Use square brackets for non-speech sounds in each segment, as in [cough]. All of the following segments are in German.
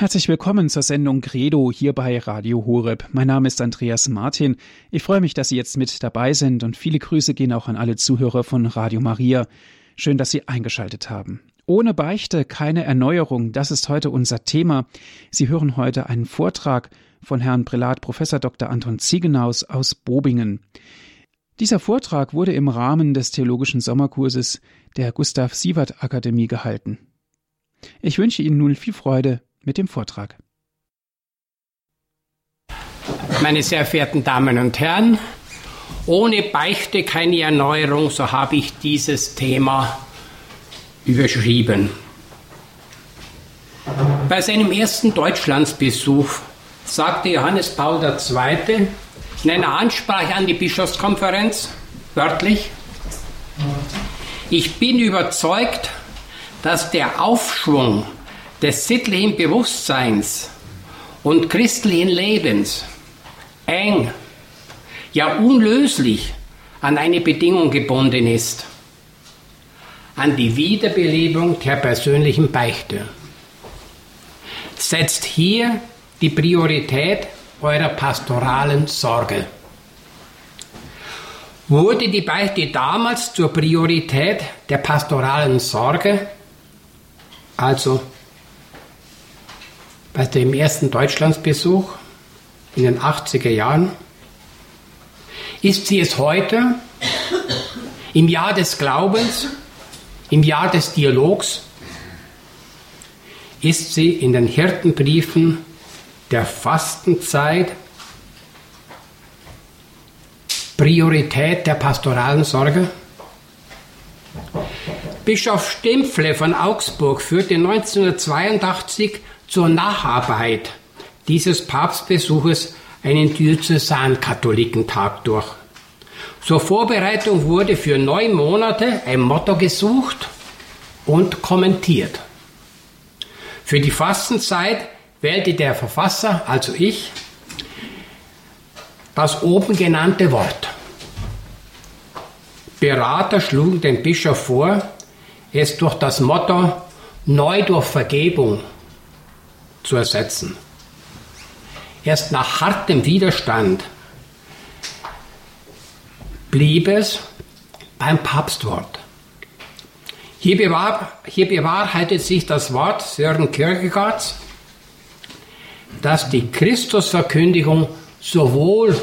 Herzlich willkommen zur Sendung Credo hier bei Radio Horeb. Mein Name ist Andreas Martin. Ich freue mich, dass Sie jetzt mit dabei sind und viele Grüße gehen auch an alle Zuhörer von Radio Maria. Schön, dass Sie eingeschaltet haben. Ohne Beichte keine Erneuerung, das ist heute unser Thema. Sie hören heute einen Vortrag von Herrn Prälat Professor Dr. Anton Ziegenaus aus Bobingen. Dieser Vortrag wurde im Rahmen des theologischen Sommerkurses der Gustav Sievert Akademie gehalten. Ich wünsche Ihnen nun viel Freude mit dem Vortrag. Meine sehr verehrten Damen und Herren, ohne Beichte keine Erneuerung, so habe ich dieses Thema überschrieben. Bei seinem ersten Deutschlandsbesuch sagte Johannes Paul II. in einer Ansprache an die Bischofskonferenz wörtlich, ich bin überzeugt, dass der Aufschwung des sittlichen Bewusstseins und christlichen Lebens eng, ja unlöslich an eine Bedingung gebunden ist, an die Wiederbelebung der persönlichen Beichte. Setzt hier die Priorität eurer pastoralen Sorge. Wurde die Beichte damals zur Priorität der pastoralen Sorge, also bei dem ersten Deutschlandsbesuch in den 80er Jahren, ist sie es heute im Jahr des Glaubens, im Jahr des Dialogs, ist sie in den Hirtenbriefen der Fastenzeit Priorität der pastoralen Sorge? Bischof Stempfle von Augsburg führte 1982 zur Nacharbeit dieses Papstbesuches einen Diözesan-Katholikentag durch. Zur Vorbereitung wurde für neun Monate ein Motto gesucht und kommentiert. Für die Fastenzeit wählte der Verfasser, also ich, das oben genannte Wort. Berater schlugen dem Bischof vor, es durch das Motto Neu durch Vergebung zu ersetzen. Erst nach hartem Widerstand blieb es beim Papstwort. Hier, bewahr, hier bewahrheitet sich das Wort Sören Kierkegaards, dass die Christusverkündigung sowohl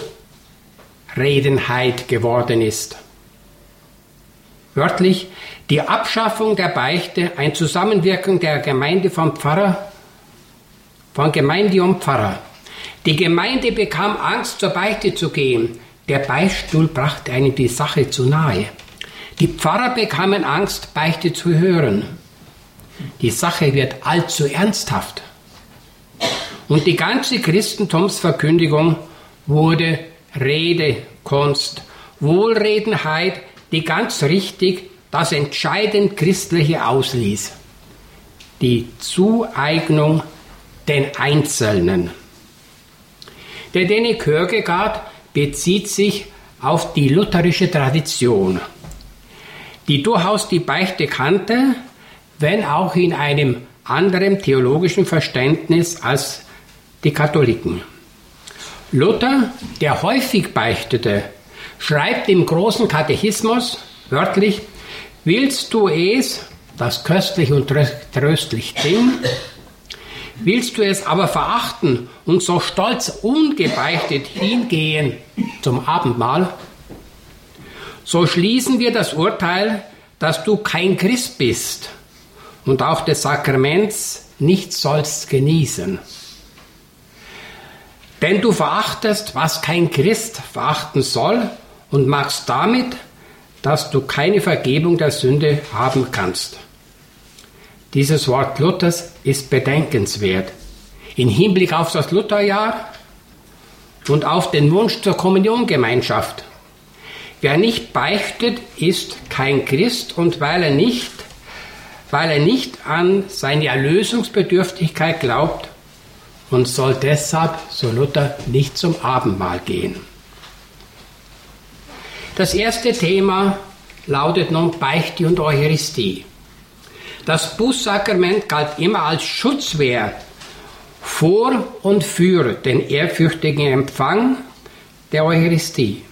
Redenheit geworden ist. Wörtlich, die Abschaffung der Beichte, ein Zusammenwirken der Gemeinde vom Pfarrer von Gemeinde und Pfarrer. Die Gemeinde bekam Angst, zur Beichte zu gehen. Der Beichtstuhl brachte einem die Sache zu nahe. Die Pfarrer bekamen Angst, Beichte zu hören. Die Sache wird allzu ernsthaft. Und die ganze Christentumsverkündigung wurde Redekunst, Wohlredenheit, die ganz richtig das entscheidend Christliche ausließ. Die Zueignung den Einzelnen. Der Dene Kierkegaard bezieht sich auf die lutherische Tradition, die durchaus die Beichte kannte, wenn auch in einem anderen theologischen Verständnis als die Katholiken. Luther, der häufig beichtete, schreibt im großen Katechismus wörtlich, willst du es, das köstlich und tröstlich Ding, Willst du es aber verachten und so stolz ungebeichtet hingehen zum Abendmahl? So schließen wir das Urteil, dass du kein Christ bist und auch des Sakraments nicht sollst genießen. Denn du verachtest, was kein Christ verachten soll und machst damit, dass du keine Vergebung der Sünde haben kannst. Dieses Wort Luthers ist bedenkenswert. Im Hinblick auf das Lutherjahr und auf den Wunsch zur Kommuniongemeinschaft. Wer nicht beichtet, ist kein Christ und weil er nicht, weil er nicht an seine Erlösungsbedürftigkeit glaubt und soll deshalb, so Luther, nicht zum Abendmahl gehen. Das erste Thema lautet nun Beichte und Eucharistie. Das Bußsakrament galt immer als Schutzwehr vor und für den ehrfürchtigen Empfang der Eucharistie.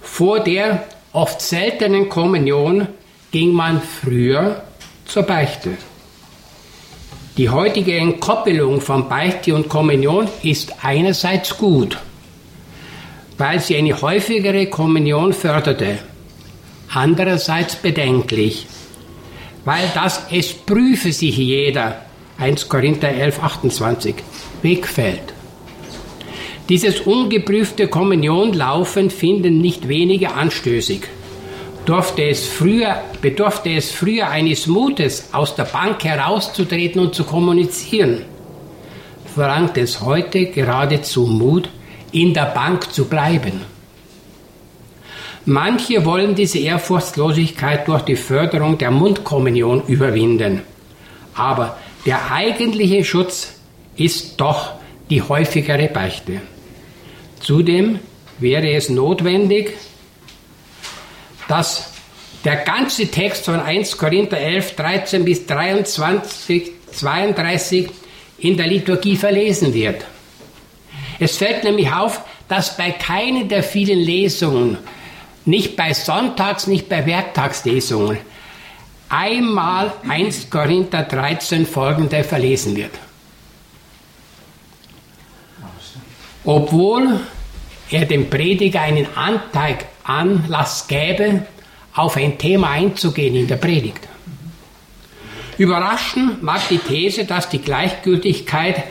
Vor der oft seltenen Kommunion ging man früher zur Beichte. Die heutige Entkoppelung von Beichte und Kommunion ist einerseits gut, weil sie eine häufigere Kommunion förderte, andererseits bedenklich, weil das es prüfe sich jeder, 1 Korinther 11, 28, wegfällt. Dieses ungeprüfte Kommunionlaufen finden nicht wenige anstößig. Durfte es früher, bedurfte es früher eines Mutes, aus der Bank herauszutreten und zu kommunizieren, verlangt es heute geradezu Mut, in der Bank zu bleiben. Manche wollen diese Ehrfurchtslosigkeit durch die Förderung der Mundkommunion überwinden. Aber der eigentliche Schutz ist doch die häufigere Beichte. Zudem wäre es notwendig, dass der ganze Text von 1 Korinther 11, 13 bis 23, 32 in der Liturgie verlesen wird. Es fällt nämlich auf, dass bei keiner der vielen Lesungen, nicht bei Sonntags-, nicht bei Werktagslesungen, einmal 1 Korinther 13 folgende verlesen wird. Obwohl er dem Prediger einen Anteil Anlass gäbe, auf ein Thema einzugehen in der Predigt. Überraschen mag die These, dass die Gleichgültigkeit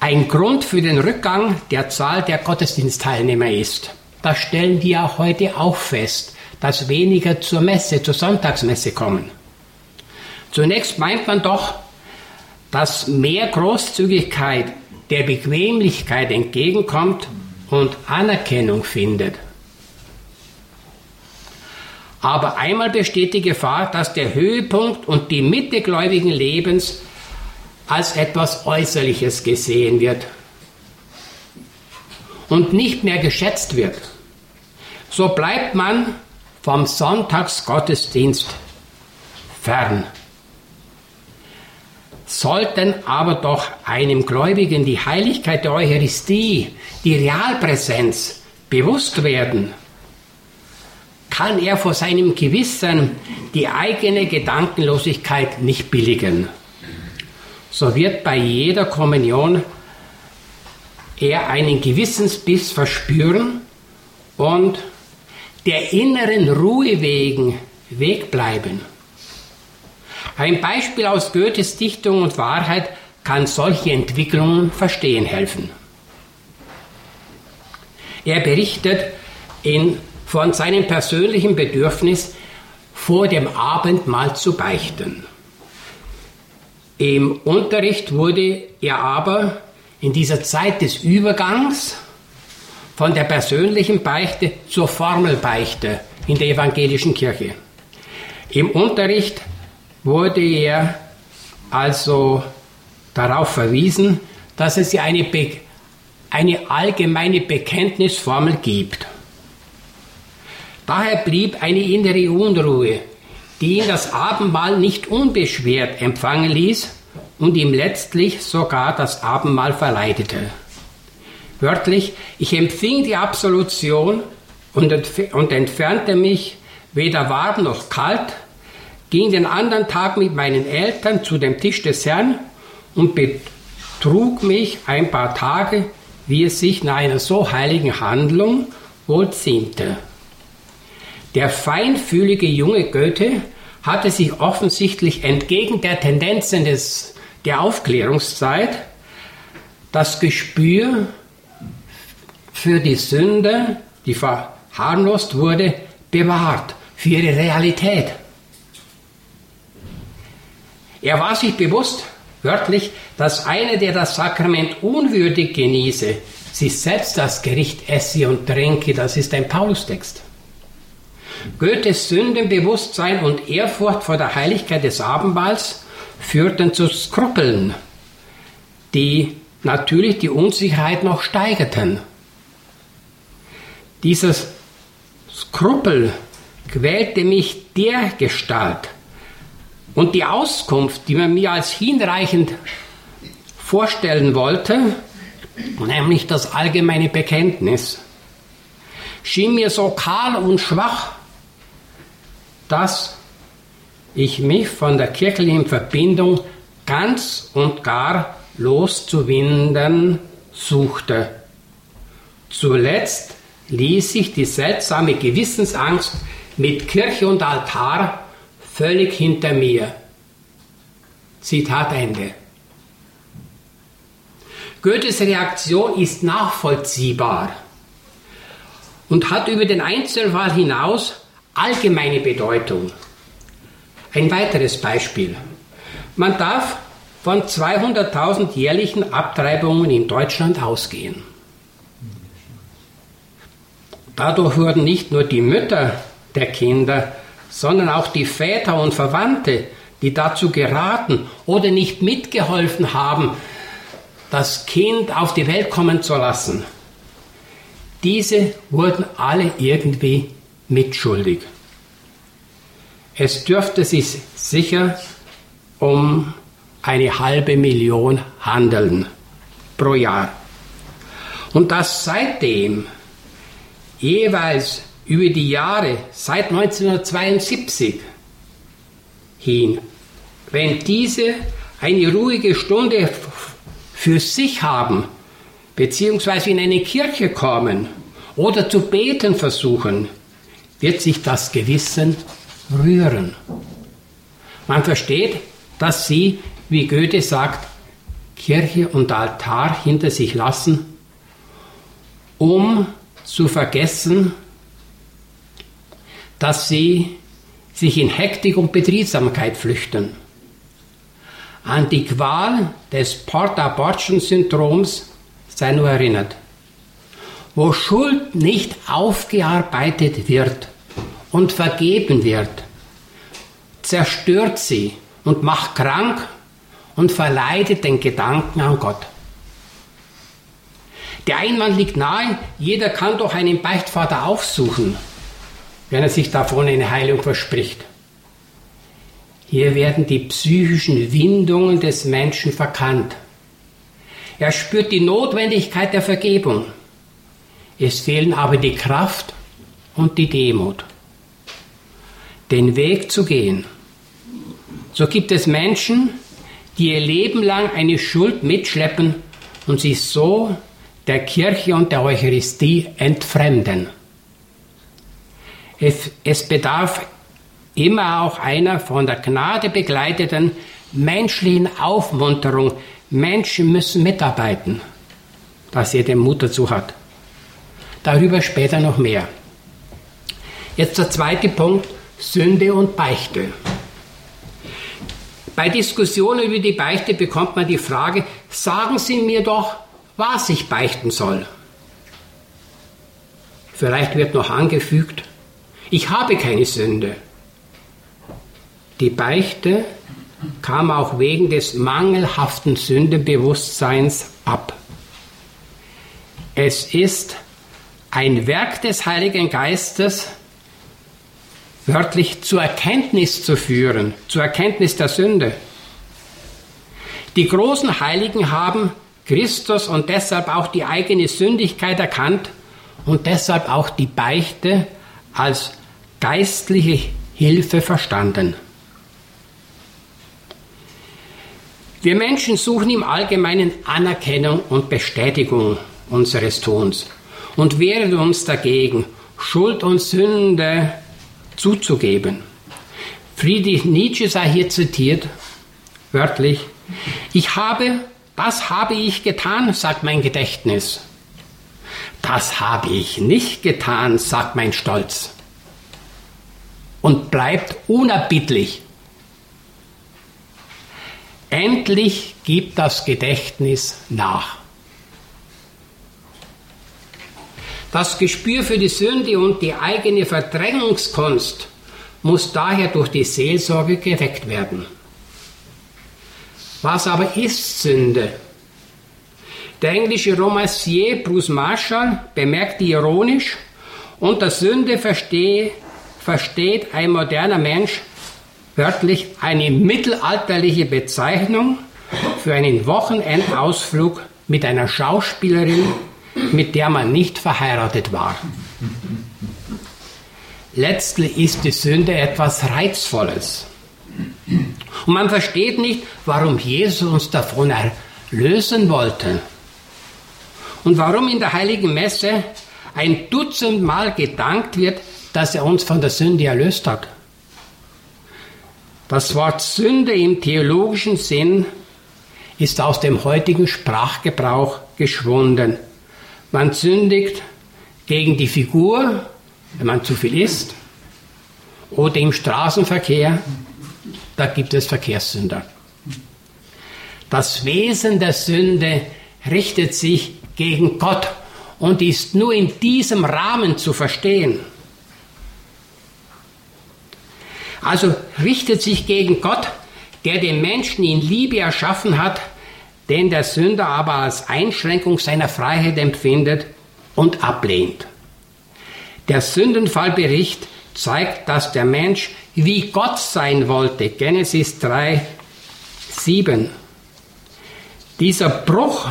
ein Grund für den Rückgang der Zahl der Gottesdienstteilnehmer ist. Das stellen die auch heute auch fest, dass weniger zur Messe, zur Sonntagsmesse kommen. Zunächst meint man doch, dass mehr Großzügigkeit der Bequemlichkeit entgegenkommt und Anerkennung findet. Aber einmal besteht die Gefahr, dass der Höhepunkt und die Mitte gläubigen Lebens als etwas Äußerliches gesehen wird und nicht mehr geschätzt wird. So bleibt man vom Sonntagsgottesdienst fern. Sollten aber doch einem Gläubigen die Heiligkeit der Eucharistie, die Realpräsenz bewusst werden, kann er vor seinem Gewissen die eigene Gedankenlosigkeit nicht billigen. So wird bei jeder Kommunion er einen Gewissensbiss verspüren und der inneren Ruhe wegen wegbleiben. Ein Beispiel aus Goethes Dichtung und Wahrheit kann solche Entwicklungen verstehen helfen. Er berichtet in von seinem persönlichen Bedürfnis, vor dem Abendmahl zu beichten. Im Unterricht wurde er aber in dieser Zeit des Übergangs von der persönlichen Beichte zur Formelbeichte in der evangelischen Kirche. Im Unterricht wurde er also darauf verwiesen, dass es eine, eine allgemeine Bekenntnisformel gibt. Daher blieb eine innere Unruhe, die ihn das Abendmahl nicht unbeschwert empfangen ließ und ihm letztlich sogar das Abendmahl verleitete. Wörtlich, ich empfing die Absolution und, und entfernte mich weder warm noch kalt, ging den anderen Tag mit meinen Eltern zu dem Tisch des Herrn und betrug mich ein paar Tage, wie es sich nach einer so heiligen Handlung wohl ziemte. Der feinfühlige junge Goethe hatte sich offensichtlich entgegen der Tendenzen des, der Aufklärungszeit das Gespür für die Sünde, die verharmlost wurde, bewahrt, für ihre Realität. Er war sich bewusst, wörtlich, dass einer, der das Sakrament unwürdig genieße, sich selbst das Gericht esse und trinke, das ist ein Paulustext. Goethes Sündenbewusstsein und Ehrfurcht vor der Heiligkeit des Abendmahls führten zu Skrupeln, die natürlich die Unsicherheit noch steigerten. Dieses Skrupel quälte mich der Gestalt und die Auskunft, die man mir als hinreichend vorstellen wollte, nämlich das allgemeine Bekenntnis, schien mir so kahl und schwach, dass ich mich von der kirchlichen Verbindung ganz und gar loszuwinden suchte. Zuletzt ließ sich die seltsame Gewissensangst mit Kirche und Altar völlig hinter mir. Zitat Ende. Goethes Reaktion ist nachvollziehbar und hat über den Einzelfall hinaus allgemeine Bedeutung. Ein weiteres Beispiel. Man darf von 200.000 jährlichen Abtreibungen in Deutschland ausgehen. Dadurch wurden nicht nur die Mütter der Kinder, sondern auch die Väter und Verwandte, die dazu geraten oder nicht mitgeholfen haben, das Kind auf die Welt kommen zu lassen, diese wurden alle irgendwie mitschuldig. Es dürfte sich sicher um eine halbe Million handeln pro Jahr. Und dass seitdem jeweils über die Jahre seit 1972 hin, wenn diese eine ruhige Stunde für sich haben, beziehungsweise in eine Kirche kommen oder zu beten versuchen, wird sich das Gewissen rühren. Man versteht, dass sie, wie Goethe sagt, Kirche und Altar hinter sich lassen, um zu vergessen, dass sie sich in Hektik und Betriebsamkeit flüchten. An die Qual des Port-Abortion-Syndroms sei nur erinnert. Wo Schuld nicht aufgearbeitet wird und vergeben wird, zerstört sie und macht krank und verleidet den Gedanken an Gott. Der Einwand liegt nahe, jeder kann doch einen Beichtvater aufsuchen, wenn er sich davon eine Heilung verspricht. Hier werden die psychischen Windungen des Menschen verkannt. Er spürt die Notwendigkeit der Vergebung. Es fehlen aber die Kraft und die Demut, den Weg zu gehen. So gibt es Menschen, die ihr Leben lang eine Schuld mitschleppen und sich so der Kirche und der Eucharistie entfremden. Es, es bedarf immer auch einer von der Gnade begleiteten menschlichen Aufmunterung. Menschen müssen mitarbeiten, dass ihr den Mut dazu hat. Darüber später noch mehr. Jetzt der zweite Punkt, Sünde und Beichte. Bei Diskussionen über die Beichte bekommt man die Frage, sagen Sie mir doch, was ich beichten soll. Vielleicht wird noch angefügt, ich habe keine Sünde. Die Beichte kam auch wegen des mangelhaften Sündenbewusstseins ab. Es ist ein Werk des Heiligen Geistes, wörtlich zur Erkenntnis zu führen, zur Erkenntnis der Sünde. Die großen Heiligen haben Christus und deshalb auch die eigene Sündigkeit erkannt und deshalb auch die Beichte als geistliche Hilfe verstanden. Wir Menschen suchen im Allgemeinen Anerkennung und Bestätigung unseres Tuns und wehren uns dagegen, Schuld und Sünde zuzugeben. Friedrich Nietzsche sei hier zitiert, wörtlich, ich habe das habe ich getan, sagt mein Gedächtnis. Das habe ich nicht getan, sagt mein Stolz. Und bleibt unerbittlich. Endlich gibt das Gedächtnis nach. Das Gespür für die Sünde und die eigene Verdrängungskunst muss daher durch die Seelsorge geweckt werden. Was aber ist Sünde? Der englische Romancier Bruce Marshall bemerkte ironisch, unter Sünde verstehe, versteht ein moderner Mensch wörtlich eine mittelalterliche Bezeichnung für einen Wochenendausflug mit einer Schauspielerin, mit der man nicht verheiratet war. Letztlich ist die Sünde etwas Reizvolles. Und man versteht nicht, warum Jesus uns davon erlösen wollte. Und warum in der heiligen Messe ein Dutzend Mal gedankt wird, dass er uns von der Sünde erlöst hat. Das Wort Sünde im theologischen Sinn ist aus dem heutigen Sprachgebrauch geschwunden. Man sündigt gegen die Figur, wenn man zu viel isst, oder im Straßenverkehr, da gibt es Verkehrssünder. Das Wesen der Sünde richtet sich gegen Gott und ist nur in diesem Rahmen zu verstehen. Also richtet sich gegen Gott, der den Menschen in Liebe erschaffen hat, den der Sünder aber als Einschränkung seiner Freiheit empfindet und ablehnt. Der Sündenfallbericht zeigt, dass der Mensch wie Gott sein wollte. Genesis 3, 7. Dieser Bruch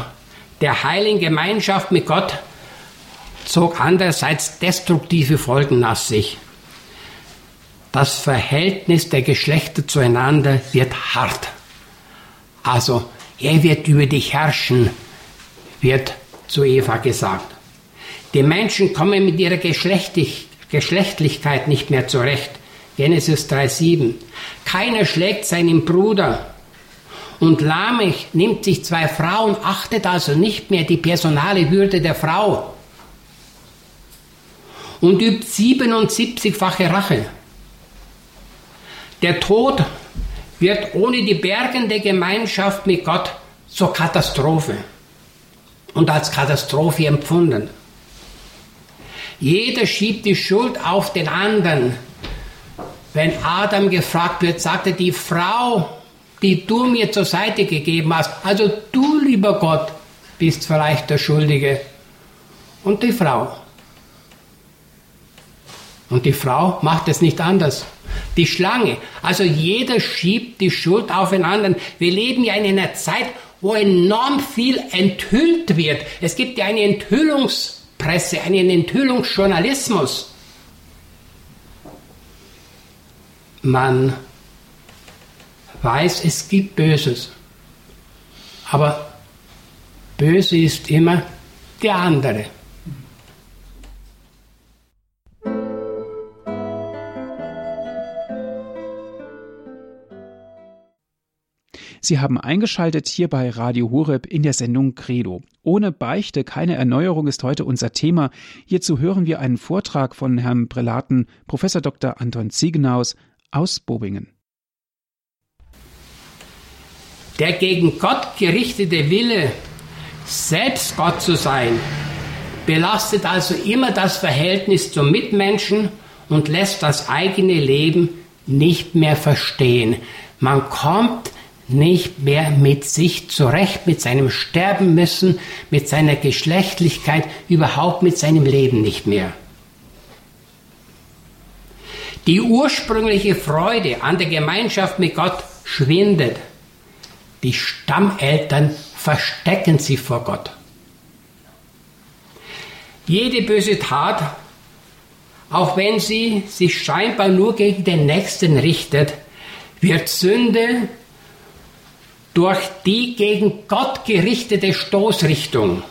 der heiligen Gemeinschaft mit Gott zog andererseits destruktive Folgen nach sich. Das Verhältnis der Geschlechter zueinander wird hart. Also, er wird über dich herrschen, wird zu Eva gesagt. Die Menschen kommen mit ihrer Geschlechtlich Geschlechtlichkeit nicht mehr zurecht. Genesis 3,7. Keiner schlägt seinen Bruder. Und Lamech nimmt sich zwei Frauen, achtet also nicht mehr die personale Würde der Frau und übt 77-fache Rache. Der Tod wird ohne die bergende Gemeinschaft mit Gott zur Katastrophe und als Katastrophe empfunden. Jeder schiebt die Schuld auf den anderen. Wenn Adam gefragt wird, sagte die Frau, die du mir zur Seite gegeben hast, also du, lieber Gott, bist vielleicht der Schuldige. Und die Frau. Und die Frau macht es nicht anders die Schlange. Also jeder schiebt die Schuld aufeinander. Wir leben ja in einer Zeit, wo enorm viel enthüllt wird. Es gibt ja eine Enthüllungspresse, einen Enthüllungsjournalismus. Man weiß, es gibt Böses. Aber böse ist immer der andere. Sie haben eingeschaltet hier bei Radio Horeb in der Sendung Credo. Ohne Beichte keine Erneuerung ist heute unser Thema. Hierzu hören wir einen Vortrag von Herrn Prälaten Professor Dr. Anton Ziegenhaus aus Bobingen. Der gegen Gott gerichtete Wille, selbst Gott zu sein, belastet also immer das Verhältnis zum Mitmenschen und lässt das eigene Leben nicht mehr verstehen. Man kommt nicht mehr mit sich zurecht, mit seinem Sterben müssen, mit seiner Geschlechtlichkeit, überhaupt mit seinem Leben nicht mehr. Die ursprüngliche Freude an der Gemeinschaft mit Gott schwindet. Die Stammeltern verstecken sie vor Gott. Jede böse Tat, auch wenn sie sich scheinbar nur gegen den Nächsten richtet, wird Sünde durch die gegen Gott gerichtete Stoßrichtung.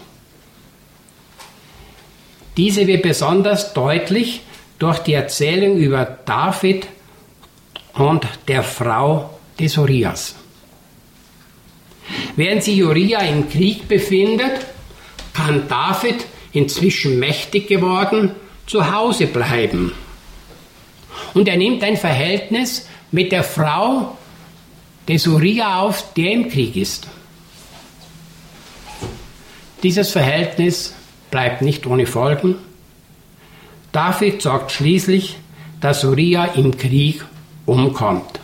Diese wird besonders deutlich durch die Erzählung über David und der Frau des Urias. Während sich Uriah im Krieg befindet, kann David, inzwischen mächtig geworden, zu Hause bleiben. Und er nimmt ein Verhältnis mit der Frau des Uriah auf, der im Krieg ist. Dieses Verhältnis bleibt nicht ohne Folgen. David sorgt schließlich, dass Uriah im Krieg umkommt.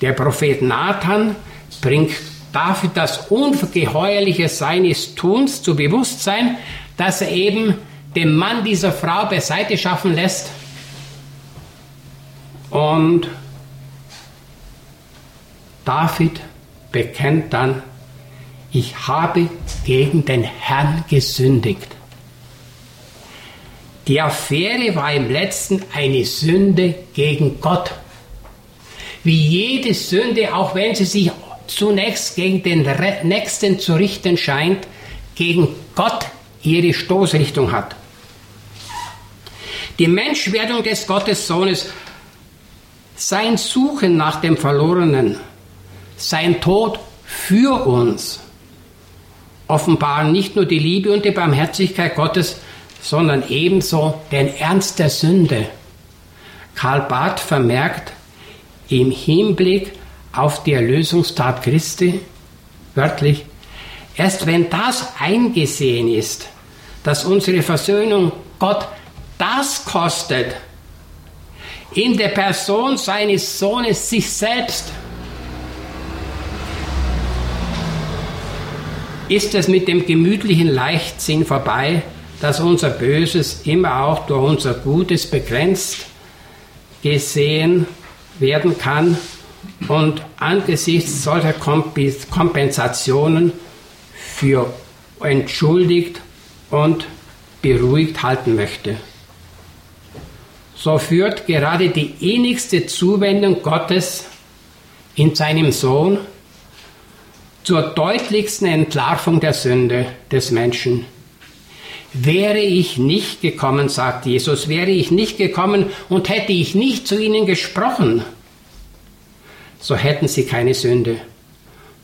Der Prophet Nathan bringt David das Ungeheuerliche seines Tuns zu Bewusstsein, dass er eben den Mann dieser Frau beiseite schaffen lässt und David bekennt dann, ich habe gegen den Herrn gesündigt. Die Affäre war im letzten eine Sünde gegen Gott. Wie jede Sünde, auch wenn sie sich zunächst gegen den Nächsten zu richten scheint, gegen Gott ihre Stoßrichtung hat. Die Menschwerdung des Gottessohnes, sein Suchen nach dem Verlorenen, sein Tod für uns, offenbaren nicht nur die Liebe und die Barmherzigkeit Gottes, sondern ebenso den Ernst der Sünde. Karl Barth vermerkt im Hinblick auf die Erlösungstat Christi, wörtlich, erst wenn das eingesehen ist, dass unsere Versöhnung Gott das kostet, in der Person seines Sohnes sich selbst, ist es mit dem gemütlichen Leichtsinn vorbei, dass unser Böses immer auch durch unser Gutes begrenzt gesehen werden kann und angesichts solcher Kompensationen für entschuldigt und beruhigt halten möchte. So führt gerade die innigste Zuwendung Gottes in seinem Sohn zur deutlichsten Entlarvung der Sünde des Menschen. Wäre ich nicht gekommen, sagt Jesus, wäre ich nicht gekommen und hätte ich nicht zu ihnen gesprochen, so hätten sie keine Sünde.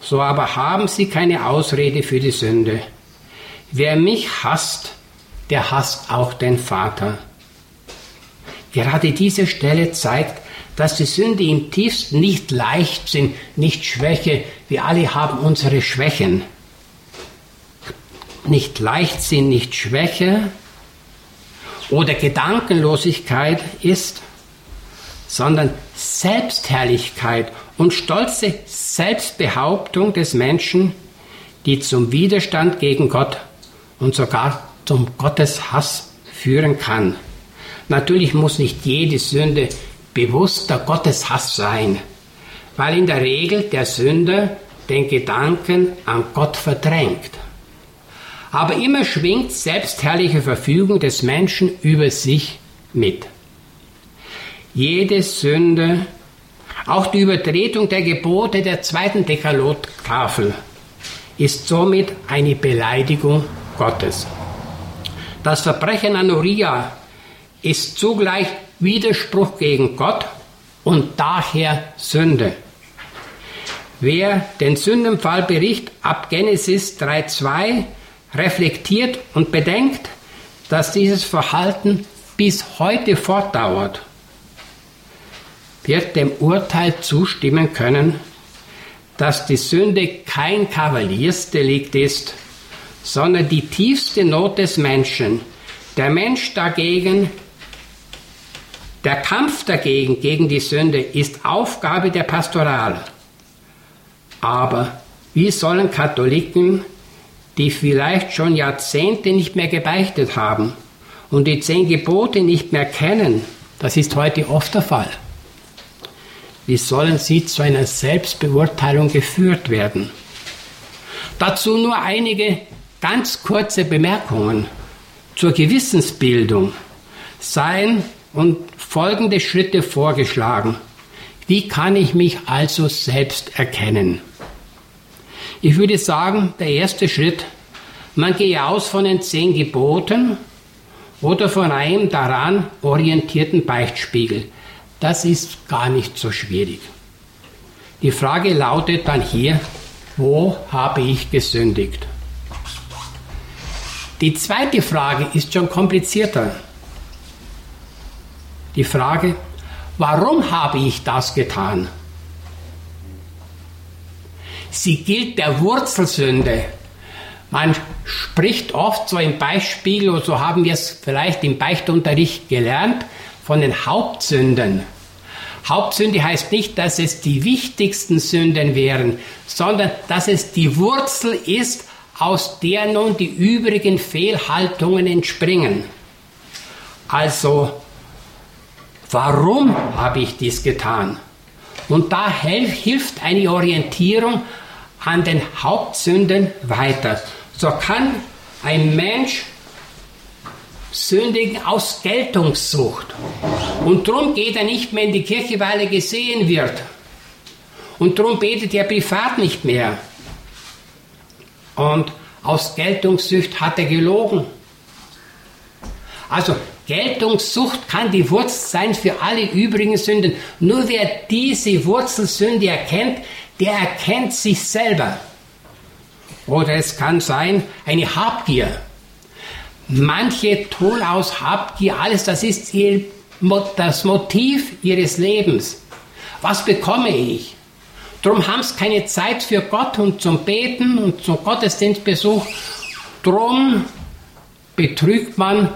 So aber haben sie keine Ausrede für die Sünde. Wer mich hasst, der hasst auch den Vater. Gerade diese Stelle zeigt, dass die Sünde im tiefsten nicht Leichtsinn, nicht Schwäche, wir alle haben unsere Schwächen, nicht Leichtsinn, nicht Schwäche. Oder Gedankenlosigkeit ist, sondern Selbstherrlichkeit und stolze Selbstbehauptung des Menschen, die zum Widerstand gegen Gott und sogar zum Gotteshass führen kann. Natürlich muss nicht jede Sünde bewusster Gotteshass sein, weil in der Regel der Sünder den Gedanken an Gott verdrängt. Aber immer schwingt selbstherrliche Verfügung des Menschen über sich mit. Jede Sünde, auch die Übertretung der Gebote der zweiten Dekalogtafel, ist somit eine Beleidigung Gottes. Das Verbrechen an Uriah ist zugleich Widerspruch gegen Gott und daher Sünde. Wer den Sündenfallbericht ab Genesis 3.2 reflektiert und bedenkt, dass dieses Verhalten bis heute fortdauert, wird dem Urteil zustimmen können, dass die Sünde kein Kavaliersdelikt ist, sondern die tiefste Not des Menschen. Der Mensch dagegen, der Kampf dagegen, gegen die Sünde, ist Aufgabe der Pastoral. Aber wie sollen Katholiken die vielleicht schon Jahrzehnte nicht mehr gebeichtet haben und die zehn Gebote nicht mehr kennen, das ist heute oft der Fall. Wie sollen sie zu einer Selbstbeurteilung geführt werden? Dazu nur einige ganz kurze Bemerkungen zur Gewissensbildung. Seien und folgende Schritte vorgeschlagen. Wie kann ich mich also selbst erkennen? Ich würde sagen, der erste Schritt, man gehe aus von den zehn Geboten oder von einem daran orientierten Beichtspiegel. Das ist gar nicht so schwierig. Die Frage lautet dann hier, wo habe ich gesündigt? Die zweite Frage ist schon komplizierter. Die Frage, warum habe ich das getan? Sie gilt der Wurzelsünde. Man spricht oft so im Beispiel, oder so haben wir es vielleicht im Beichtunterricht gelernt, von den Hauptsünden. Hauptsünde heißt nicht, dass es die wichtigsten Sünden wären, sondern dass es die Wurzel ist, aus der nun die übrigen Fehlhaltungen entspringen. Also, warum habe ich dies getan? Und da hilft eine Orientierung an den Hauptsünden weiter. So kann ein Mensch sündigen aus Geltungssucht. Und darum geht er nicht mehr in die Kirche, weil er gesehen wird. Und darum betet er privat nicht mehr. Und aus Geltungssucht hat er gelogen. Also Geltungssucht kann die Wurzel sein für alle übrigen Sünden. Nur wer diese Wurzelsünde erkennt, der erkennt sich selber. Oder es kann sein eine Habgier. Manche tun aus Habgier alles, das ist ihr, das Motiv ihres Lebens. Was bekomme ich? Darum haben sie keine Zeit für Gott und zum Beten und zum Gottesdienstbesuch. Darum betrügt man,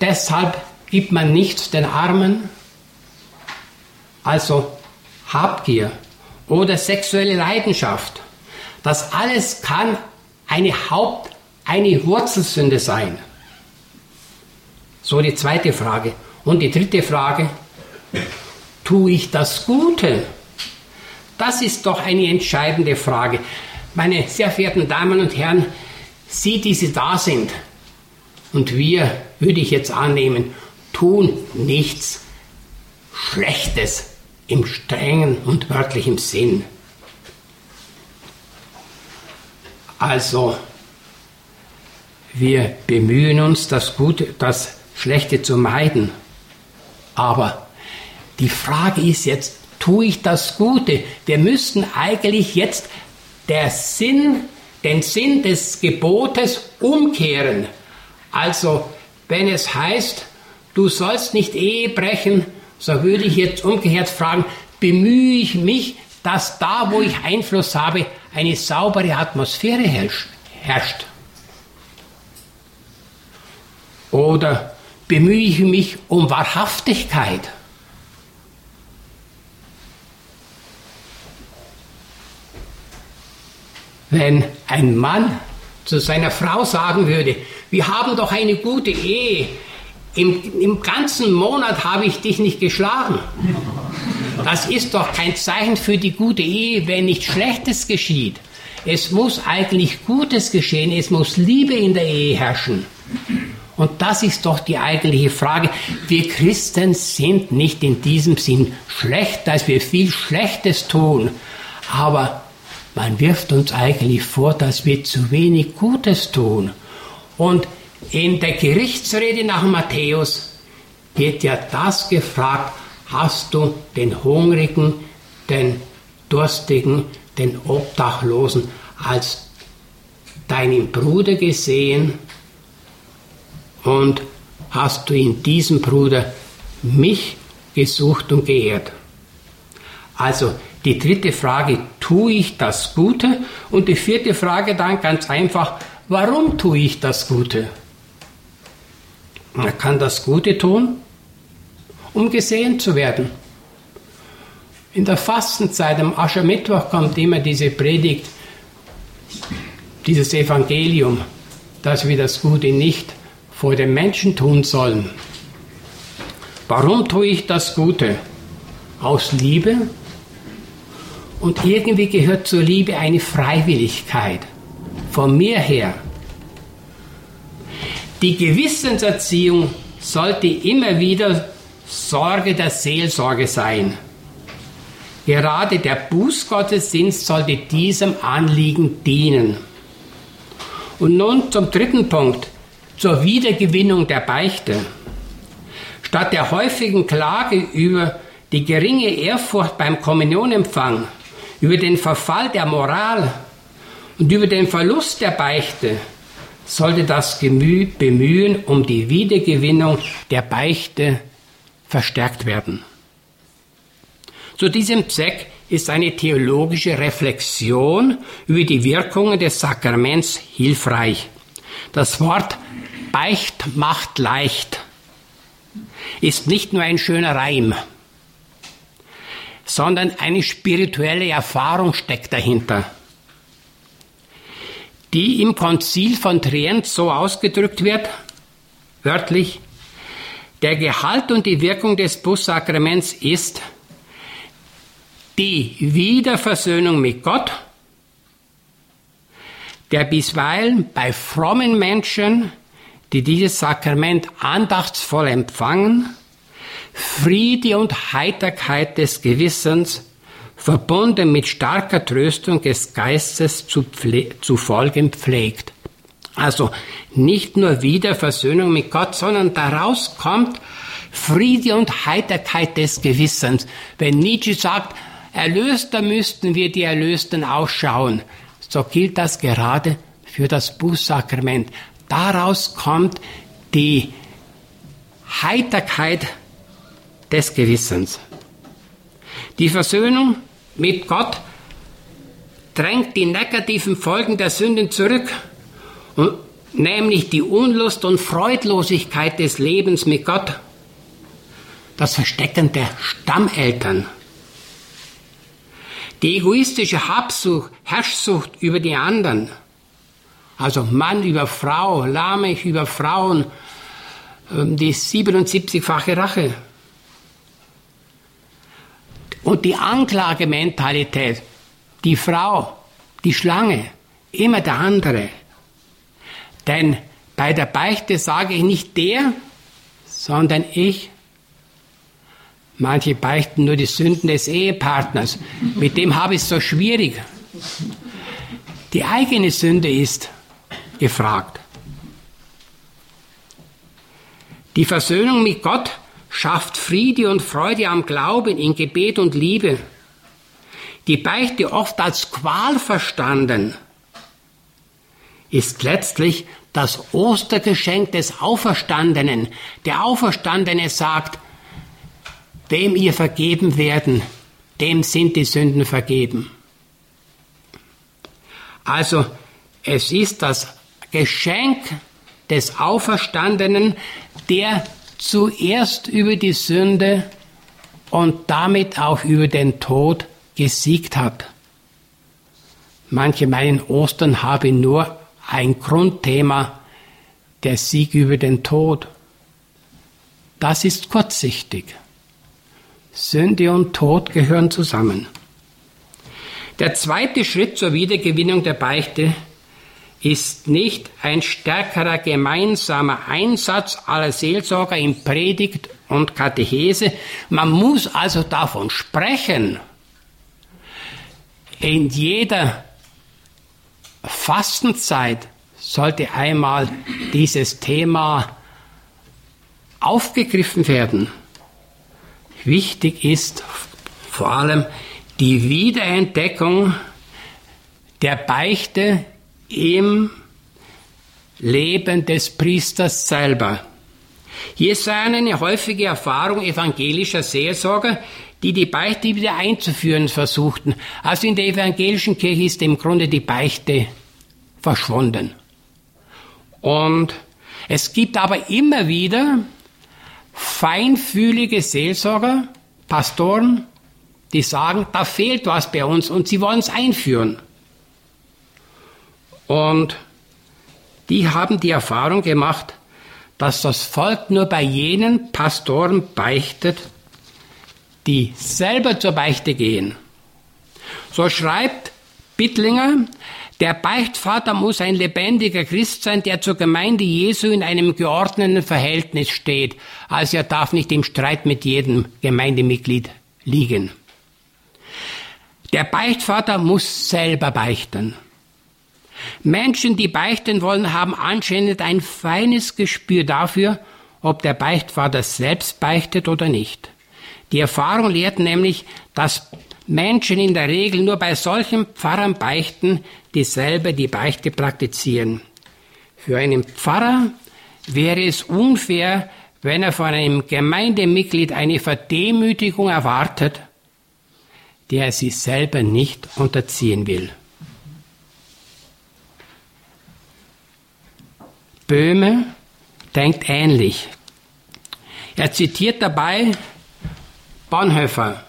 deshalb gibt man nichts den Armen. Also Habgier oder sexuelle Leidenschaft. Das alles kann eine Haupt-, eine Wurzelsünde sein. So die zweite Frage. Und die dritte Frage, tue ich das Gute? Das ist doch eine entscheidende Frage. Meine sehr verehrten Damen und Herren, Sie, die Sie da sind, und wir, würde ich jetzt annehmen, tun nichts Schlechtes im strengen und wörtlichen Sinn. Also, wir bemühen uns, das Gute, das Schlechte zu meiden. Aber die Frage ist jetzt, tue ich das Gute? Wir müssten eigentlich jetzt der Sinn, den Sinn des Gebotes umkehren. Also, wenn es heißt, du sollst nicht Ehe brechen, so würde ich jetzt umgekehrt fragen, bemühe ich mich, dass da, wo ich Einfluss habe, eine saubere Atmosphäre herrscht? Oder bemühe ich mich um Wahrhaftigkeit? Wenn ein Mann zu seiner Frau sagen würde, wir haben doch eine gute Ehe, im, im ganzen Monat habe ich dich nicht geschlagen. Das ist doch kein Zeichen für die gute Ehe, wenn nichts Schlechtes geschieht. Es muss eigentlich Gutes geschehen, es muss Liebe in der Ehe herrschen. Und das ist doch die eigentliche Frage. Wir Christen sind nicht in diesem Sinn schlecht, dass wir viel Schlechtes tun. Aber man wirft uns eigentlich vor, dass wir zu wenig Gutes tun. Und in der Gerichtsrede nach Matthäus wird ja das gefragt, hast du den Hungrigen, den Durstigen, den Obdachlosen als deinen Bruder gesehen und hast du in diesem Bruder mich gesucht und geehrt. Also die dritte Frage, tue ich das Gute? Und die vierte Frage dann ganz einfach, warum tue ich das Gute? Man kann das Gute tun, um gesehen zu werden. In der Fastenzeit am Aschermittwoch kommt immer diese Predigt, dieses Evangelium, dass wir das Gute nicht vor den Menschen tun sollen. Warum tue ich das Gute? Aus Liebe? Und irgendwie gehört zur Liebe eine Freiwilligkeit. Von mir her. Die Gewissenserziehung sollte immer wieder Sorge der Seelsorge sein. Gerade der Bußgottesdienst sollte diesem Anliegen dienen. Und nun zum dritten Punkt, zur Wiedergewinnung der Beichte. Statt der häufigen Klage über die geringe Ehrfurcht beim Kommunionempfang, über den Verfall der Moral und über den Verlust der Beichte sollte das Bemühen um die Wiedergewinnung der Beichte verstärkt werden. Zu diesem Zweck ist eine theologische Reflexion über die Wirkungen des Sakraments hilfreich. Das Wort Beicht macht leicht ist nicht nur ein schöner Reim, sondern eine spirituelle Erfahrung steckt dahinter die im Konzil von Trient so ausgedrückt wird, wörtlich, der Gehalt und die Wirkung des Bußsakraments ist die Wiederversöhnung mit Gott der bisweilen bei frommen Menschen, die dieses Sakrament andachtsvoll empfangen, Friede und Heiterkeit des Gewissens, verbunden mit starker Tröstung des Geistes zu, zu folgen pflegt. Also nicht nur Wiederversöhnung mit Gott, sondern daraus kommt Friede und Heiterkeit des Gewissens. Wenn Nietzsche sagt, Erlöster müssten wir die Erlösten ausschauen, so gilt das gerade für das Bußsakrament. Daraus kommt die Heiterkeit des Gewissens. Die Versöhnung mit Gott drängt die negativen Folgen der Sünden zurück, nämlich die Unlust und Freudlosigkeit des Lebens mit Gott, das Verstecken der Stammeltern, die egoistische Habsucht, Herrschsucht über die anderen, also Mann über Frau, Lamech über Frauen, ähm, die 77-fache Rache. Und die Anklagementalität, die Frau, die Schlange, immer der andere. Denn bei der Beichte sage ich nicht der, sondern ich. Manche beichten nur die Sünden des Ehepartners. Mit dem habe ich es so schwierig. Die eigene Sünde ist gefragt. Die Versöhnung mit Gott schafft Friede und Freude am Glauben in Gebet und Liebe. Die Beichte oft als Qual verstanden, ist letztlich das Ostergeschenk des Auferstandenen. Der Auferstandene sagt, dem ihr vergeben werden, dem sind die Sünden vergeben. Also es ist das Geschenk des Auferstandenen, der zuerst über die Sünde und damit auch über den Tod gesiegt hat. Manche meinen, Ostern habe nur ein Grundthema, der Sieg über den Tod. Das ist kurzsichtig. Sünde und Tod gehören zusammen. Der zweite Schritt zur Wiedergewinnung der Beichte ist nicht ein stärkerer gemeinsamer Einsatz aller Seelsorger in Predigt und Katechese. Man muss also davon sprechen. In jeder Fastenzeit sollte einmal dieses Thema aufgegriffen werden. Wichtig ist vor allem die Wiederentdeckung der Beichte im Leben des Priesters selber. Hier ist eine häufige Erfahrung evangelischer Seelsorger, die die Beichte wieder einzuführen versuchten. Also in der evangelischen Kirche ist im Grunde die Beichte verschwunden. Und es gibt aber immer wieder feinfühlige Seelsorger, Pastoren, die sagen, da fehlt was bei uns und sie wollen es einführen. Und die haben die Erfahrung gemacht, dass das Volk nur bei jenen Pastoren beichtet, die selber zur Beichte gehen. So schreibt Bittlinger, der Beichtvater muss ein lebendiger Christ sein, der zur Gemeinde Jesu in einem geordneten Verhältnis steht. Also er darf nicht im Streit mit jedem Gemeindemitglied liegen. Der Beichtvater muss selber beichten. Menschen, die beichten wollen, haben anscheinend ein feines Gespür dafür, ob der Beichtvater selbst beichtet oder nicht. Die Erfahrung lehrt nämlich, dass Menschen in der Regel nur bei solchen Pfarrern beichten, die selber die Beichte praktizieren. Für einen Pfarrer wäre es unfair, wenn er von einem Gemeindemitglied eine Verdemütigung erwartet, der er sich selber nicht unterziehen will. Böhme denkt ähnlich. Er zitiert dabei Bonhoeffer,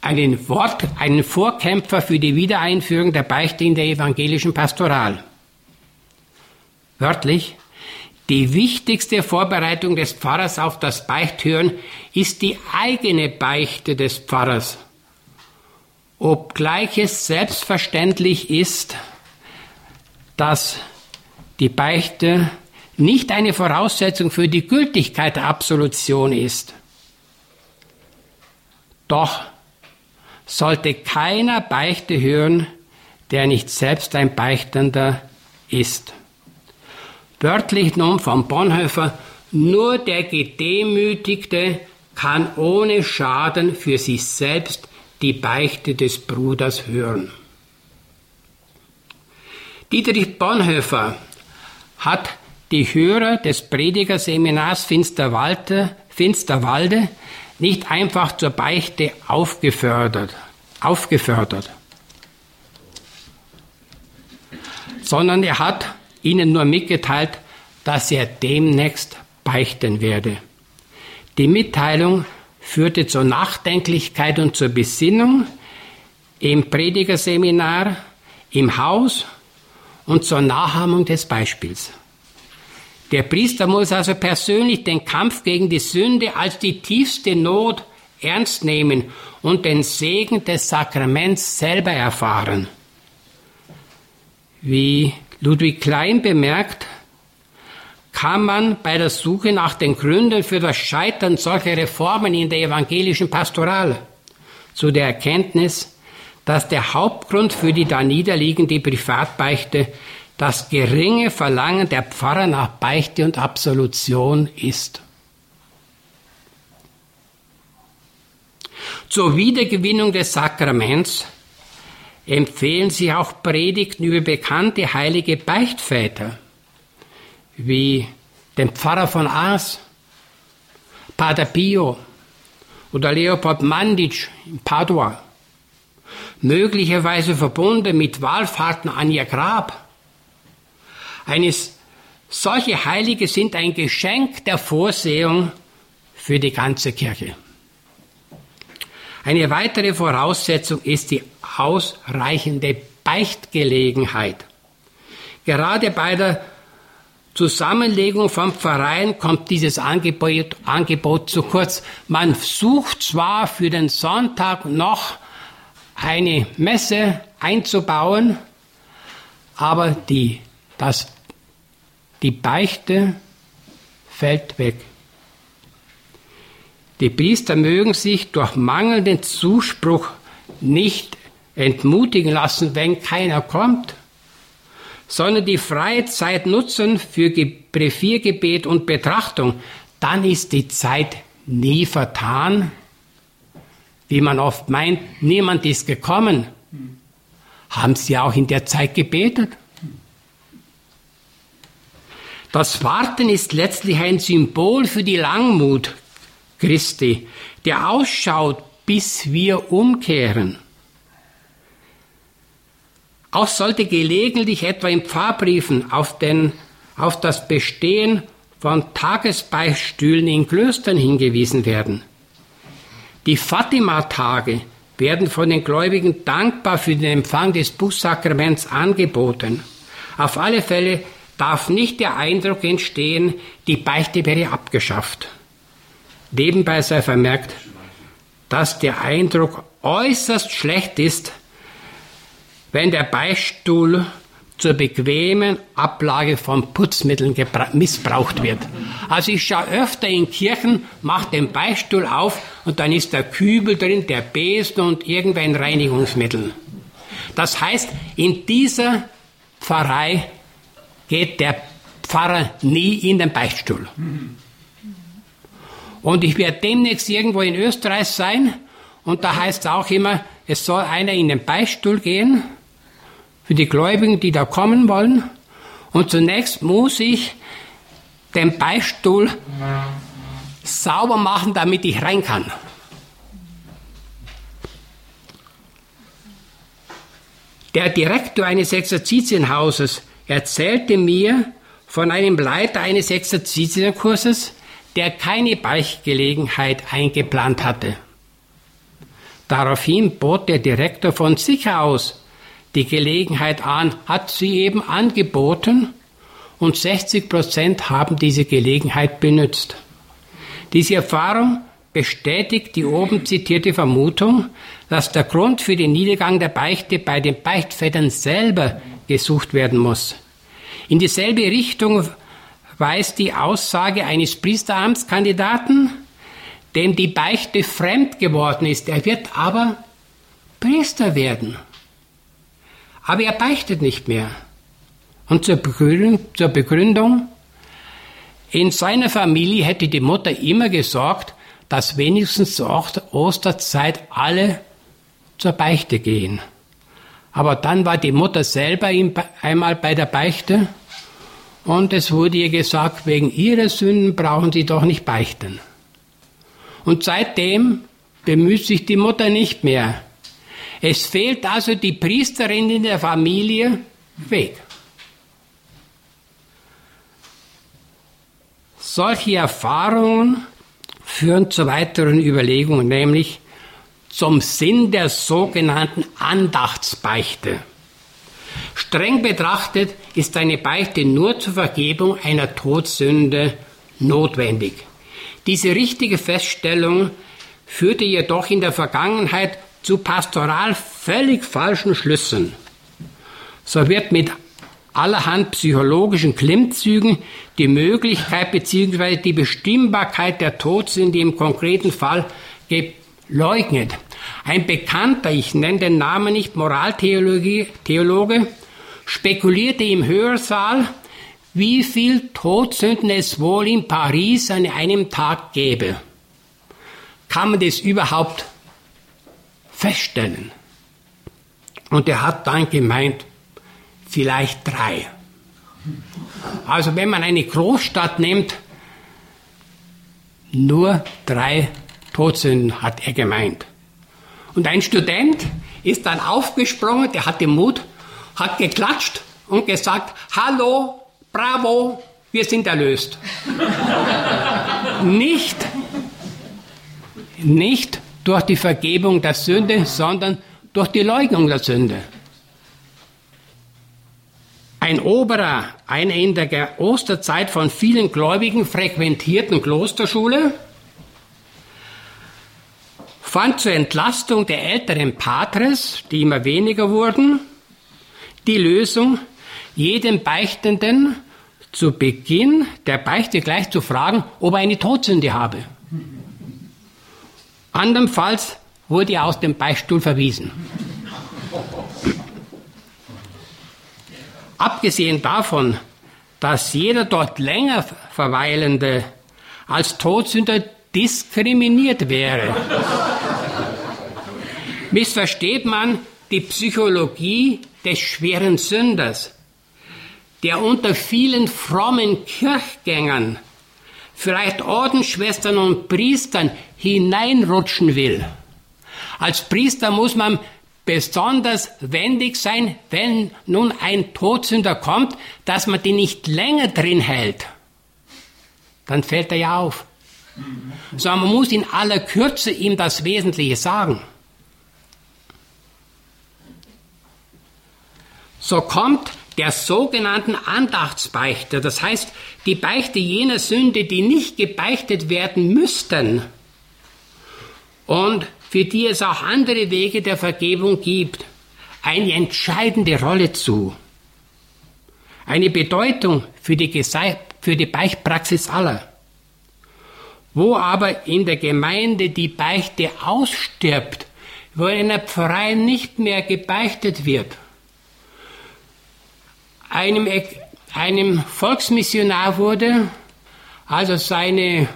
einen, Wort, einen Vorkämpfer für die Wiedereinführung der Beichte in der evangelischen Pastoral. Wörtlich, die wichtigste Vorbereitung des Pfarrers auf das Beichthören ist die eigene Beichte des Pfarrers. obgleich es selbstverständlich ist, dass die Beichte nicht eine Voraussetzung für die Gültigkeit der Absolution ist. Doch sollte keiner Beichte hören, der nicht selbst ein Beichtender ist. Wörtlich nun von Bonhoeffer, nur der Gedemütigte kann ohne Schaden für sich selbst die Beichte des Bruders hören. Dietrich Bonhoeffer hat die Hörer des Predigerseminars Finsterwalde, Finsterwalde nicht einfach zur Beichte aufgefördert, aufgefördert, sondern er hat ihnen nur mitgeteilt, dass er demnächst beichten werde. Die Mitteilung führte zur Nachdenklichkeit und zur Besinnung im Predigerseminar, im Haus und zur Nachahmung des Beispiels. Der Priester muss also persönlich den Kampf gegen die Sünde als die tiefste Not ernst nehmen und den Segen des Sakraments selber erfahren. Wie Ludwig Klein bemerkt, kann man bei der Suche nach den Gründen für das Scheitern solcher Reformen in der evangelischen Pastoral zu der Erkenntnis, dass der Hauptgrund für die da niederliegende Privatbeichte das geringe Verlangen der Pfarrer nach Beichte und Absolution ist. Zur Wiedergewinnung des Sakraments empfehlen sie auch Predigten über bekannte heilige Beichtväter wie den Pfarrer von Aas, Pater Pio oder Leopold Mandic in Padua, möglicherweise verbunden mit Wallfahrten an ihr Grab. Eines, solche Heilige sind ein Geschenk der Vorsehung für die ganze Kirche. Eine weitere Voraussetzung ist die ausreichende Beichtgelegenheit. Gerade bei der Zusammenlegung von Pfarreien kommt dieses Angebot, Angebot zu kurz. Man sucht zwar für den Sonntag noch eine Messe einzubauen, aber die, das, die Beichte fällt weg. Die Priester mögen sich durch mangelnden Zuspruch nicht entmutigen lassen, wenn keiner kommt sondern die freie Zeit nutzen für Breviergebet und Betrachtung, dann ist die Zeit nie vertan. Wie man oft meint, niemand ist gekommen. Haben Sie auch in der Zeit gebetet? Das Warten ist letztlich ein Symbol für die Langmut Christi, der ausschaut, bis wir umkehren. Auch sollte gelegentlich etwa in Pfarrbriefen auf, den, auf das Bestehen von Tagesbeistühlen in Klöstern hingewiesen werden. Die Fatima-Tage werden von den Gläubigen dankbar für den Empfang des Bußsakraments angeboten. Auf alle Fälle darf nicht der Eindruck entstehen, die Beichte wäre abgeschafft. Nebenbei sei vermerkt, dass der Eindruck äußerst schlecht ist, wenn der Beistuhl zur bequemen Ablage von Putzmitteln missbraucht wird. Also ich schaue öfter in Kirchen, mache den Beistuhl auf und dann ist der Kübel drin, der Besen und irgendein Reinigungsmittel. Das heißt, in dieser Pfarrei geht der Pfarrer nie in den Beichtstuhl. Und ich werde demnächst irgendwo in Österreich sein und da heißt es auch immer, es soll einer in den Beichtstuhl gehen für die Gläubigen, die da kommen wollen. Und zunächst muss ich den Beistuhl sauber machen, damit ich rein kann. Der Direktor eines Exerzitienhauses erzählte mir von einem Leiter eines Exerzitienkurses, der keine Beichtgelegenheit eingeplant hatte. Daraufhin bot der Direktor von sich aus die Gelegenheit an, hat sie eben angeboten und 60 Prozent haben diese Gelegenheit benutzt. Diese Erfahrung bestätigt die oben zitierte Vermutung, dass der Grund für den Niedergang der Beichte bei den Beichtvätern selber gesucht werden muss. In dieselbe Richtung weist die Aussage eines Priesteramtskandidaten, dem die Beichte fremd geworden ist. Er wird aber Priester werden. Aber er beichtet nicht mehr. Und zur Begründung, in seiner Familie hätte die Mutter immer gesorgt, dass wenigstens zur Osterzeit alle zur Beichte gehen. Aber dann war die Mutter selber einmal bei der Beichte und es wurde ihr gesagt, wegen ihrer Sünden brauchen sie doch nicht beichten. Und seitdem bemüht sich die Mutter nicht mehr. Es fehlt also die Priesterin in der Familie weg. Solche Erfahrungen führen zu weiteren Überlegungen, nämlich zum Sinn der sogenannten Andachtsbeichte. Streng betrachtet ist eine Beichte nur zur Vergebung einer Todsünde notwendig. Diese richtige Feststellung führte jedoch in der Vergangenheit zu pastoral völlig falschen Schlüssen. So wird mit allerhand psychologischen Klimmzügen die Möglichkeit bzw. die Bestimmbarkeit der Todsünde im konkreten Fall geleugnet. Ein bekannter, ich nenne den Namen nicht, Moraltheologe, spekulierte im Hörsaal, wie viel Todsünden es wohl in Paris an einem Tag gäbe. Kann man das überhaupt feststellen? Und er hat dann gemeint, vielleicht drei. Also wenn man eine Großstadt nimmt, nur drei Todsünden hat er gemeint. Und ein Student ist dann aufgesprungen, der hat den Mut, hat geklatscht und gesagt, hallo, bravo, wir sind erlöst. [laughs] nicht, nicht durch die Vergebung der Sünde, sondern durch die Leugnung der Sünde. Ein Oberer einer in der Osterzeit von vielen Gläubigen frequentierten Klosterschule fand zur Entlastung der älteren Patres, die immer weniger wurden, die Lösung, jeden Beichtenden zu Beginn der Beichte gleich zu fragen, ob er eine Todsünde habe. Andernfalls wurde er aus dem Beichtstuhl verwiesen. Abgesehen davon, dass jeder dort länger verweilende als Todsünder diskriminiert wäre, missversteht man die Psychologie des schweren Sünders, der unter vielen frommen Kirchgängern, vielleicht Ordensschwestern und Priestern hineinrutschen will. Als Priester muss man besonders wendig sein, wenn nun ein Todsünder kommt, dass man den nicht länger drin hält. Dann fällt er ja auf. Sondern man muss in aller Kürze ihm das Wesentliche sagen. So kommt der sogenannten Andachtsbeichte, das heißt die Beichte jener Sünde, die nicht gebeichtet werden müssten und für die es auch andere Wege der Vergebung gibt, eine entscheidende Rolle zu. Eine Bedeutung für die, für die Beichtpraxis aller. Wo aber in der Gemeinde die Beichte ausstirbt, wo in der Pfarrei nicht mehr gebeichtet wird, einem, einem Volksmissionar wurde, also seine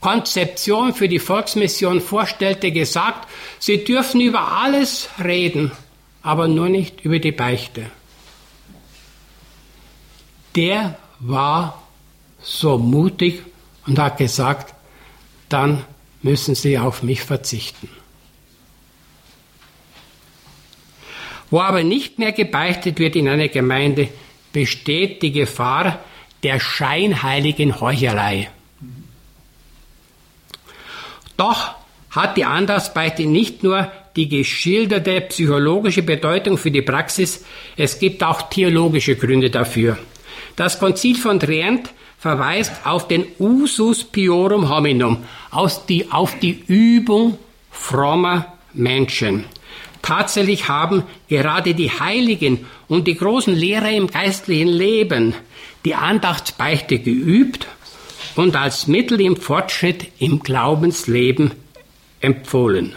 Konzeption für die Volksmission vorstellte, gesagt, sie dürfen über alles reden, aber nur nicht über die Beichte. Der war so mutig und hat gesagt, dann müssen Sie auf mich verzichten. Wo aber nicht mehr gebeichtet wird in einer Gemeinde, besteht die Gefahr der scheinheiligen Heuchelei. Doch hat die Andachtbeichte nicht nur die geschilderte psychologische Bedeutung für die Praxis, es gibt auch theologische Gründe dafür. Das Konzil von Trient verweist auf den Usus piorum hominum, die, auf die Übung frommer Menschen. Tatsächlich haben gerade die Heiligen und die großen Lehrer im geistlichen Leben die Andachtsbeichte geübt und als Mittel im Fortschritt im Glaubensleben empfohlen.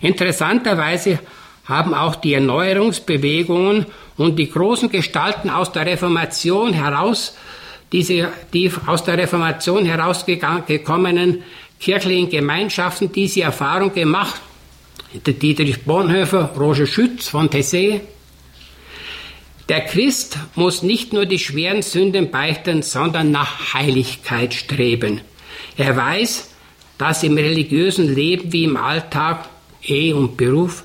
Interessanterweise haben auch die Erneuerungsbewegungen und die großen Gestalten aus der Reformation heraus, diese, die aus der Reformation herausgekommenen kirchlichen Gemeinschaften diese Erfahrung gemacht. Der Dietrich Bonhoeffer, Roger Schütz von Tessé. Der Christ muss nicht nur die schweren Sünden beichten, sondern nach Heiligkeit streben. Er weiß, dass im religiösen Leben wie im Alltag, Ehe und Beruf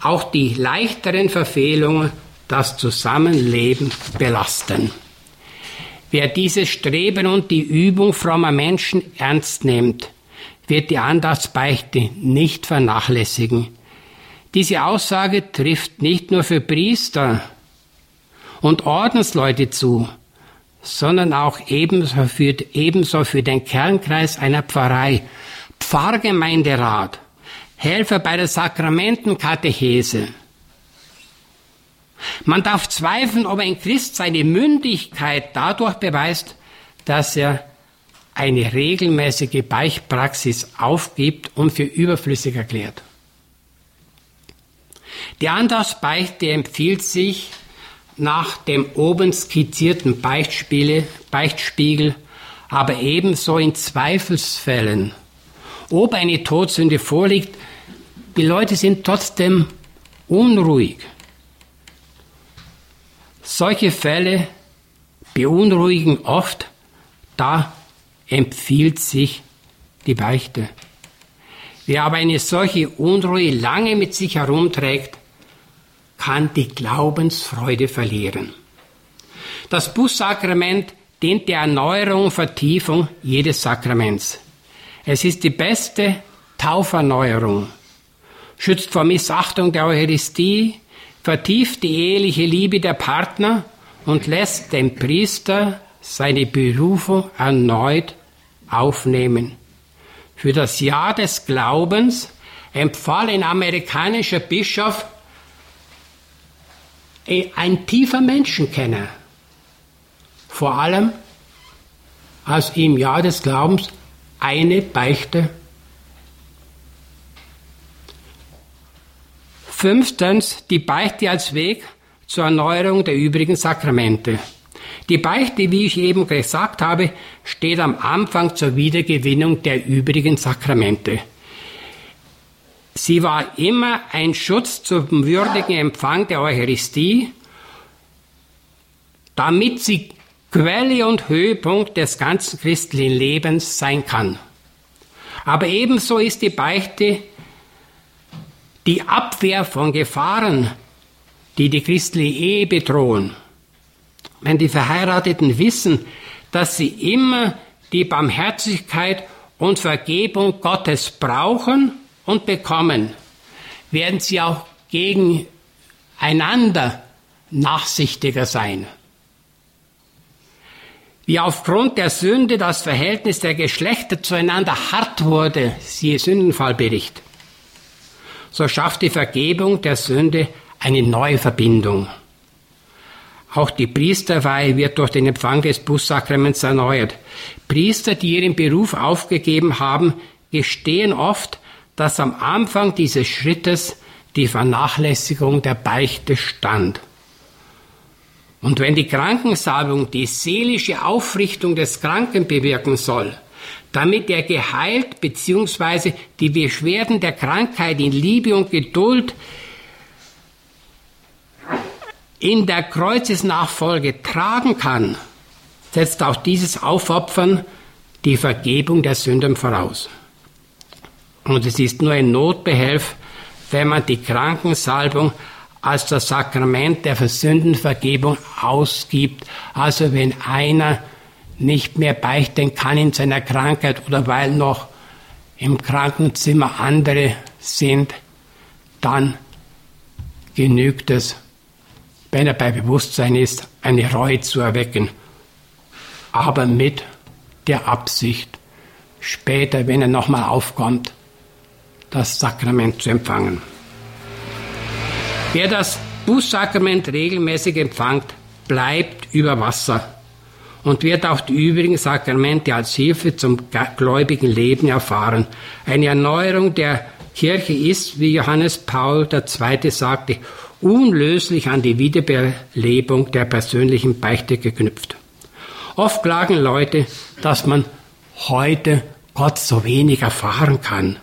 auch die leichteren Verfehlungen das Zusammenleben belasten. Wer dieses Streben und die Übung frommer Menschen ernst nimmt, wird die Andachtsbeichte nicht vernachlässigen. Diese Aussage trifft nicht nur für Priester und Ordensleute zu, sondern auch ebenso für, ebenso für den Kernkreis einer Pfarrei, Pfarrgemeinderat, Helfer bei der Sakramentenkatechese. Man darf zweifeln, ob ein Christ seine Mündigkeit dadurch beweist, dass er eine regelmäßige Beichtpraxis aufgibt und für überflüssig erklärt. Die Andassbeichte empfiehlt sich nach dem oben skizzierten Beichtspiegel, aber ebenso in Zweifelsfällen. Ob eine Todsünde vorliegt, die Leute sind trotzdem unruhig. Solche Fälle beunruhigen oft, da empfiehlt sich die Beichte. Wer aber eine solche Unruhe lange mit sich herumträgt, kann die Glaubensfreude verlieren. Das Bußsakrament dient der Erneuerung und Vertiefung jedes Sakraments. Es ist die beste Tauferneuerung, schützt vor Missachtung der Eucharistie, vertieft die eheliche Liebe der Partner und lässt den Priester seine Berufung erneut aufnehmen. Für das Jahr des Glaubens empfahl ein amerikanischer Bischof ein tiefer Menschenkenner, vor allem als im Jahr des Glaubens eine Beichte. Fünftens, die Beichte als Weg zur Erneuerung der übrigen Sakramente. Die Beichte, wie ich eben gesagt habe, steht am Anfang zur Wiedergewinnung der übrigen Sakramente. Sie war immer ein Schutz zum würdigen Empfang der Eucharistie, damit sie Quelle und Höhepunkt des ganzen christlichen Lebens sein kann. Aber ebenso ist die Beichte die Abwehr von Gefahren, die die christliche Ehe bedrohen wenn die Verheirateten wissen, dass sie immer die Barmherzigkeit und Vergebung Gottes brauchen und bekommen, werden sie auch gegeneinander nachsichtiger sein. Wie aufgrund der Sünde das Verhältnis der Geschlechter zueinander hart wurde, siehe Sündenfallbericht, so schafft die Vergebung der Sünde eine neue Verbindung. Auch die Priesterweihe wird durch den Empfang des Bußsakraments erneuert. Priester, die ihren Beruf aufgegeben haben, gestehen oft, dass am Anfang dieses Schrittes die Vernachlässigung der Beichte stand. Und wenn die Krankensalbung die seelische Aufrichtung des Kranken bewirken soll, damit er geheilt bzw. die Beschwerden der Krankheit in Liebe und Geduld in der Kreuzesnachfolge tragen kann, setzt auch dieses Aufopfern die Vergebung der Sünden voraus. Und es ist nur ein Notbehelf, wenn man die Krankensalbung als das Sakrament der Sündenvergebung ausgibt. Also wenn einer nicht mehr beichten kann in seiner Krankheit oder weil noch im Krankenzimmer andere sind, dann genügt es wenn er bei Bewusstsein ist, eine Reue zu erwecken aber mit der Absicht, später, wenn er nochmal aufkommt, das Sakrament zu empfangen. Wer das Bußsakrament regelmäßig empfängt, bleibt über Wasser und wird auch die übrigen Sakramente als Hilfe zum gläubigen Leben erfahren. Eine Erneuerung der Kirche ist, wie Johannes Paul II. sagte, unlöslich an die Wiederbelebung der persönlichen Beichte geknüpft. Oft klagen Leute, dass man heute Gott so wenig erfahren kann.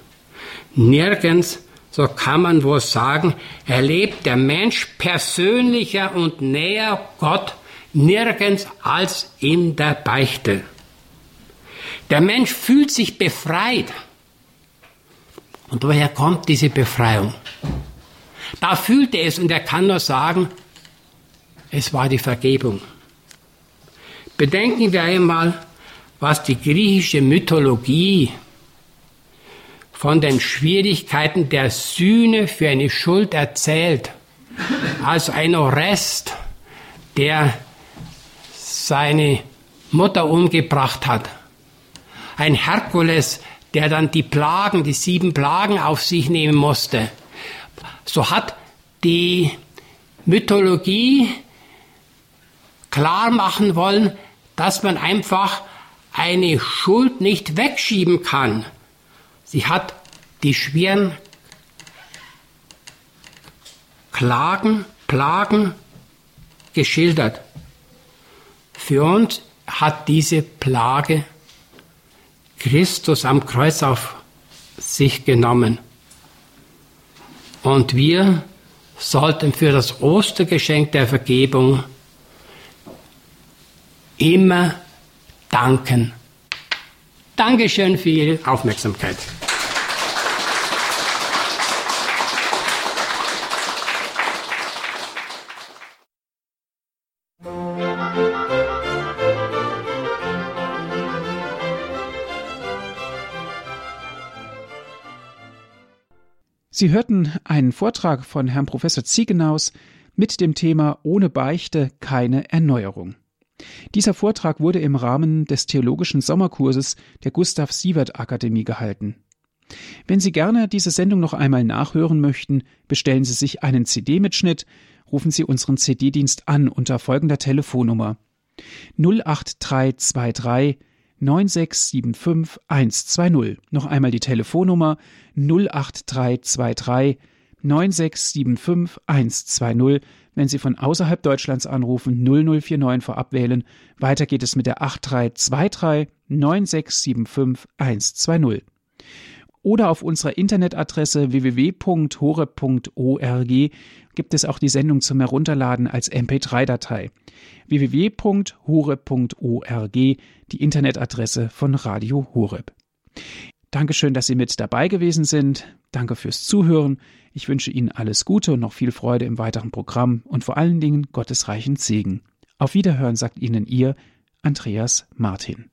Nirgends, so kann man wohl sagen, erlebt der Mensch persönlicher und näher Gott nirgends als in der Beichte. Der Mensch fühlt sich befreit. Und woher kommt diese Befreiung? Da fühlt er es und er kann nur sagen, es war die Vergebung. Bedenken wir einmal, was die griechische Mythologie von den Schwierigkeiten der Sühne für eine Schuld erzählt. Also ein Orest, der seine Mutter umgebracht hat. Ein Herkules, der dann die Plagen, die sieben Plagen auf sich nehmen musste. So hat die Mythologie klar machen wollen, dass man einfach eine Schuld nicht wegschieben kann. Sie hat die schweren Klagen, Plagen geschildert. Für uns hat diese Plage Christus am Kreuz auf sich genommen. Und wir sollten für das Ostergeschenk der Vergebung immer danken. Dankeschön für Ihre Aufmerksamkeit. Sie hörten einen Vortrag von Herrn Professor Ziegenaus mit dem Thema Ohne Beichte keine Erneuerung. Dieser Vortrag wurde im Rahmen des theologischen Sommerkurses der Gustav Sievert Akademie gehalten. Wenn Sie gerne diese Sendung noch einmal nachhören möchten, bestellen Sie sich einen CD-Mitschnitt, rufen Sie unseren CD-Dienst an unter folgender Telefonnummer 08323 9675 120. Noch einmal die Telefonnummer 08323 9675 120. Wenn Sie von außerhalb Deutschlands anrufen, 0049 vorab wählen. Weiter geht es mit der 8323 9675 120 oder auf unserer Internetadresse www.hore.org gibt es auch die Sendung zum Herunterladen als MP3-Datei. www.hore.org, die Internetadresse von Radio Horeb. Dankeschön, dass Sie mit dabei gewesen sind. Danke fürs Zuhören. Ich wünsche Ihnen alles Gute und noch viel Freude im weiteren Programm und vor allen Dingen Gottes reichen Segen. Auf Wiederhören sagt Ihnen Ihr Andreas Martin.